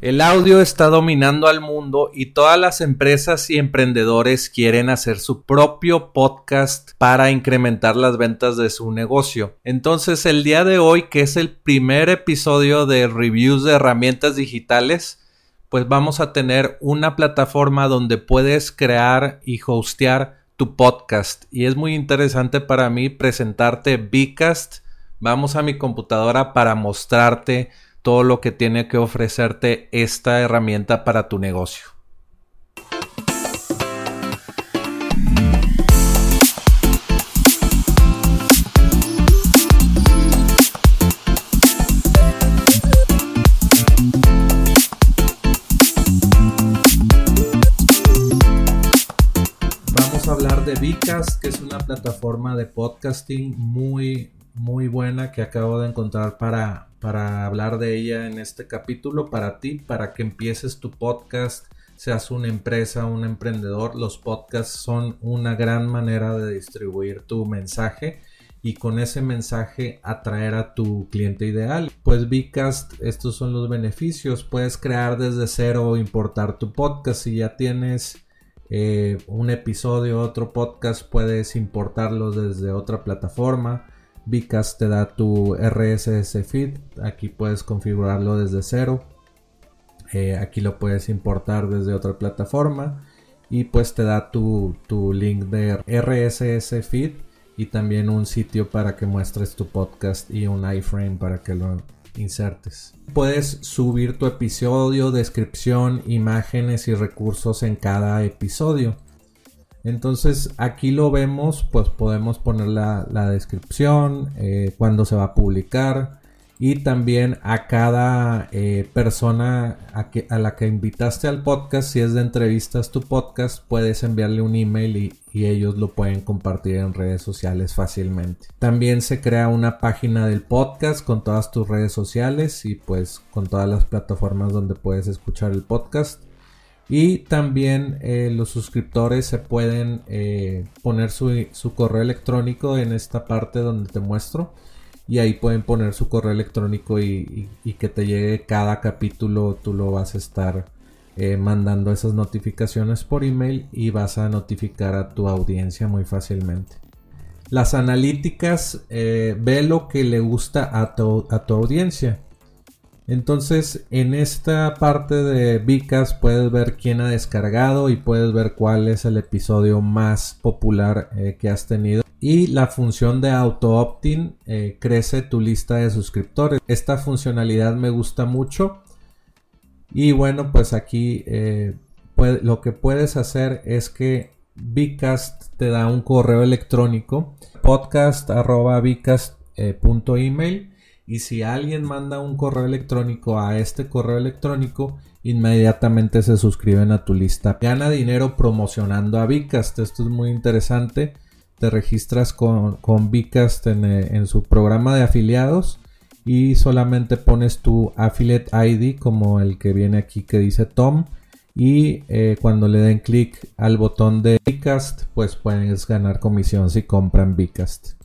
El audio está dominando al mundo y todas las empresas y emprendedores quieren hacer su propio podcast para incrementar las ventas de su negocio. Entonces el día de hoy, que es el primer episodio de reviews de herramientas digitales, pues vamos a tener una plataforma donde puedes crear y hostear tu podcast. Y es muy interesante para mí presentarte Bcast. Vamos a mi computadora para mostrarte todo lo que tiene que ofrecerte esta herramienta para tu negocio. Vamos a hablar de Vicast, que es una plataforma de podcasting muy muy buena que acabo de encontrar para, para hablar de ella en este capítulo para ti, para que empieces tu podcast, seas una empresa, un emprendedor. Los podcasts son una gran manera de distribuir tu mensaje y con ese mensaje atraer a tu cliente ideal. Pues Vcast, estos son los beneficios. Puedes crear desde cero o importar tu podcast. Si ya tienes eh, un episodio, otro podcast, puedes importarlo desde otra plataforma Vicast te da tu RSS feed. Aquí puedes configurarlo desde cero. Eh, aquí lo puedes importar desde otra plataforma. Y pues te da tu, tu link de RSS feed. Y también un sitio para que muestres tu podcast y un iframe para que lo insertes. Puedes subir tu episodio, descripción, imágenes y recursos en cada episodio. Entonces aquí lo vemos, pues podemos poner la, descripción, eh, cuándo se va a publicar y también a cada eh, persona a, la que invitaste al podcast, si es de entrevistas tu podcast, puedes enviarle un email y, y ellos lo pueden compartir en redes sociales fácilmente. También se crea una página del podcast con todas tus redes sociales y pues con todas las plataformas donde puedes escuchar el podcast. Y también eh, los suscriptores se pueden eh, poner su, correo electrónico en esta parte donde te muestro. Y ahí pueden poner su correo electrónico y, que te llegue cada capítulo. Tú lo vas a estar eh, mandando esas notificaciones por email y vas a notificar a tu audiencia muy fácilmente. Las analíticas, ve lo que le gusta a tu, a tu audiencia. Entonces, en esta parte de Vicas puedes ver quién ha descargado y puedes ver cuál es el episodio más popular eh, que has tenido. Y la función de auto opting eh, crece tu lista de suscriptores. Esta funcionalidad me gusta mucho. Y bueno, pues aquí eh, lo que puedes hacer es que Vicast te da un correo electrónico podcast.vicast.email y si alguien manda un correo electrónico a este correo electrónico, inmediatamente se suscriben a tu lista. Gana dinero promocionando a Vicast. Esto es muy interesante. Te registras con, con en, eh, en su programa de afiliados y solamente pones tu affiliate ID como el que viene aquí que dice Tom y eh, cuando le den clic al botón de Vicast pues puedes ganar comisión si compran Vicast.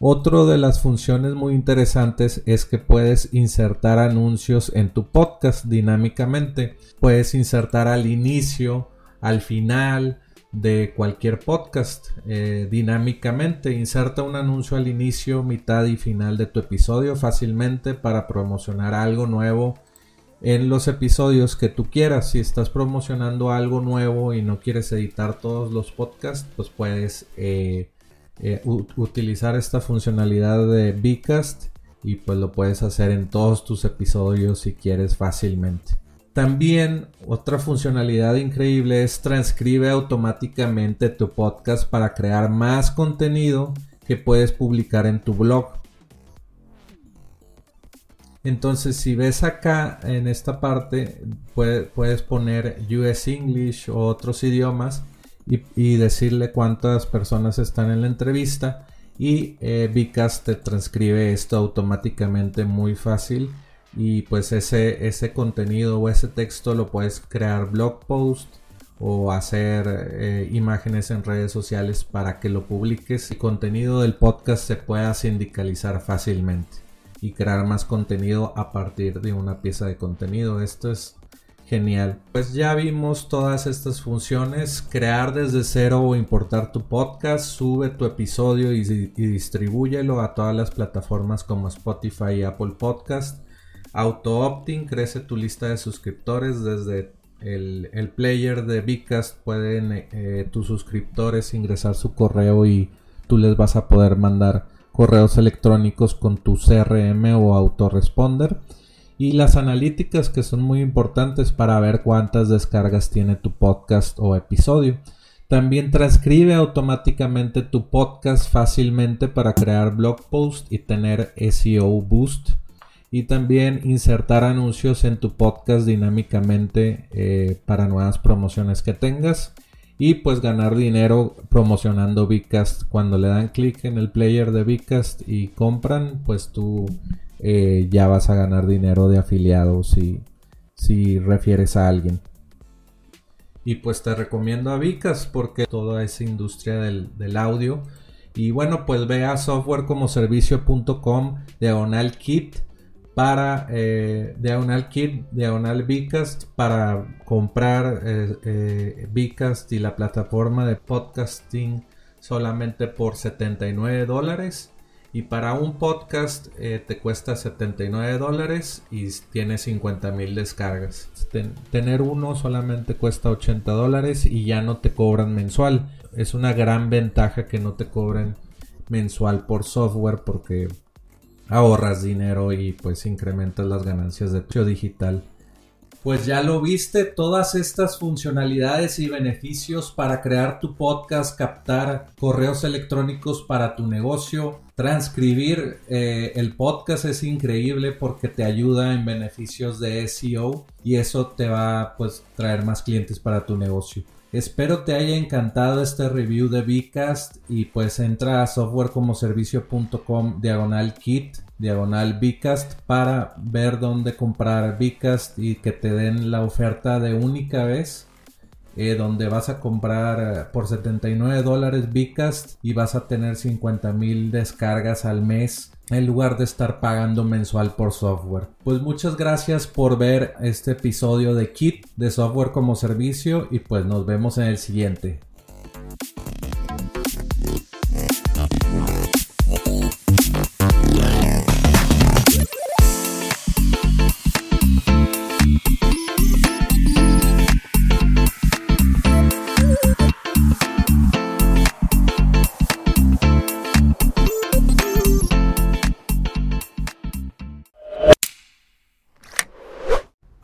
Otro de las funciones muy interesantes es que puedes insertar anuncios en tu podcast dinámicamente. Puedes insertar al inicio, al final de cualquier podcast eh, dinámicamente. Inserta un anuncio al inicio, mitad y final de tu episodio fácilmente para promocionar algo nuevo en los episodios que tú quieras. Si estás promocionando algo nuevo y no quieres editar todos los podcasts, pues puedes... Eh, eh, utilizar esta funcionalidad de Bcast y pues lo puedes hacer en todos tus episodios si quieres fácilmente. También otra funcionalidad increíble es transcribe automáticamente tu podcast para crear más contenido que puedes publicar en tu blog. Entonces si ves acá en esta parte puedes poner US English o otros idiomas y, decirle cuántas personas están en la entrevista. Y eh, Vicas te transcribe esto automáticamente muy fácil. Y pues ese, ese contenido o ese texto lo puedes crear blog post o hacer eh, imágenes en redes sociales para que lo publiques. Y contenido del podcast se pueda sindicalizar fácilmente y crear más contenido a partir de una pieza de contenido. Esto es genial. Pues ya vimos todas estas funciones. Crear desde cero o importar tu podcast. Sube tu episodio y, distribúyelo a todas las plataformas como Spotify y Apple Podcast. Auto-opting crece tu lista de suscriptores desde el, player de Vicast. Pueden eh, tus suscriptores ingresar su correo y tú les vas a poder mandar correos electrónicos con tu CRM o autoresponder. Y las analíticas que son muy importantes para ver cuántas descargas tiene tu podcast o episodio. También transcribe automáticamente tu podcast fácilmente para crear blog post y tener SEO boost. Y también insertar anuncios en tu podcast dinámicamente eh, para nuevas promociones que tengas. Y pues ganar dinero promocionando Vcast cuando le dan clic en el player de Vcast y compran pues tú eh, ya vas a ganar dinero de afiliado si, si refieres a alguien y pues te recomiendo a Vicast porque toda esa industria del, del audio y bueno pues ve a softwarecomoservicio.com diagonal kit para eh, Diagonal Kit, Diagonal Bcast para comprar eh, eh y la plataforma de podcasting solamente por 79 dólares. Y para un podcast eh, te cuesta 79 dólares y tiene 50 mil descargas. tener uno solamente cuesta 80 dólares y ya no te cobran mensual. Es una gran ventaja que no te cobren mensual por software porque ahorras dinero y pues incrementas las ganancias de tu digital. Pues ya lo viste, todas estas funcionalidades y beneficios para crear tu podcast, captar correos electrónicos para tu negocio, transcribir eh, el podcast es increíble porque te ayuda en beneficios de SEO y eso te va pues traer más clientes para tu negocio. Espero te haya encantado este review de Vcast y pues entra a softwarecomoservicio.com diagonal kit diagonal Vcast para ver dónde comprar Vcast y que te den la oferta de única vez eh, donde vas a comprar eh, por 79 dólares Vcast y vas a tener 50 mil descargas al mes en lugar de estar pagando mensual por software. Pues muchas gracias por ver este episodio de Kit de software como servicio y pues nos vemos en el siguiente.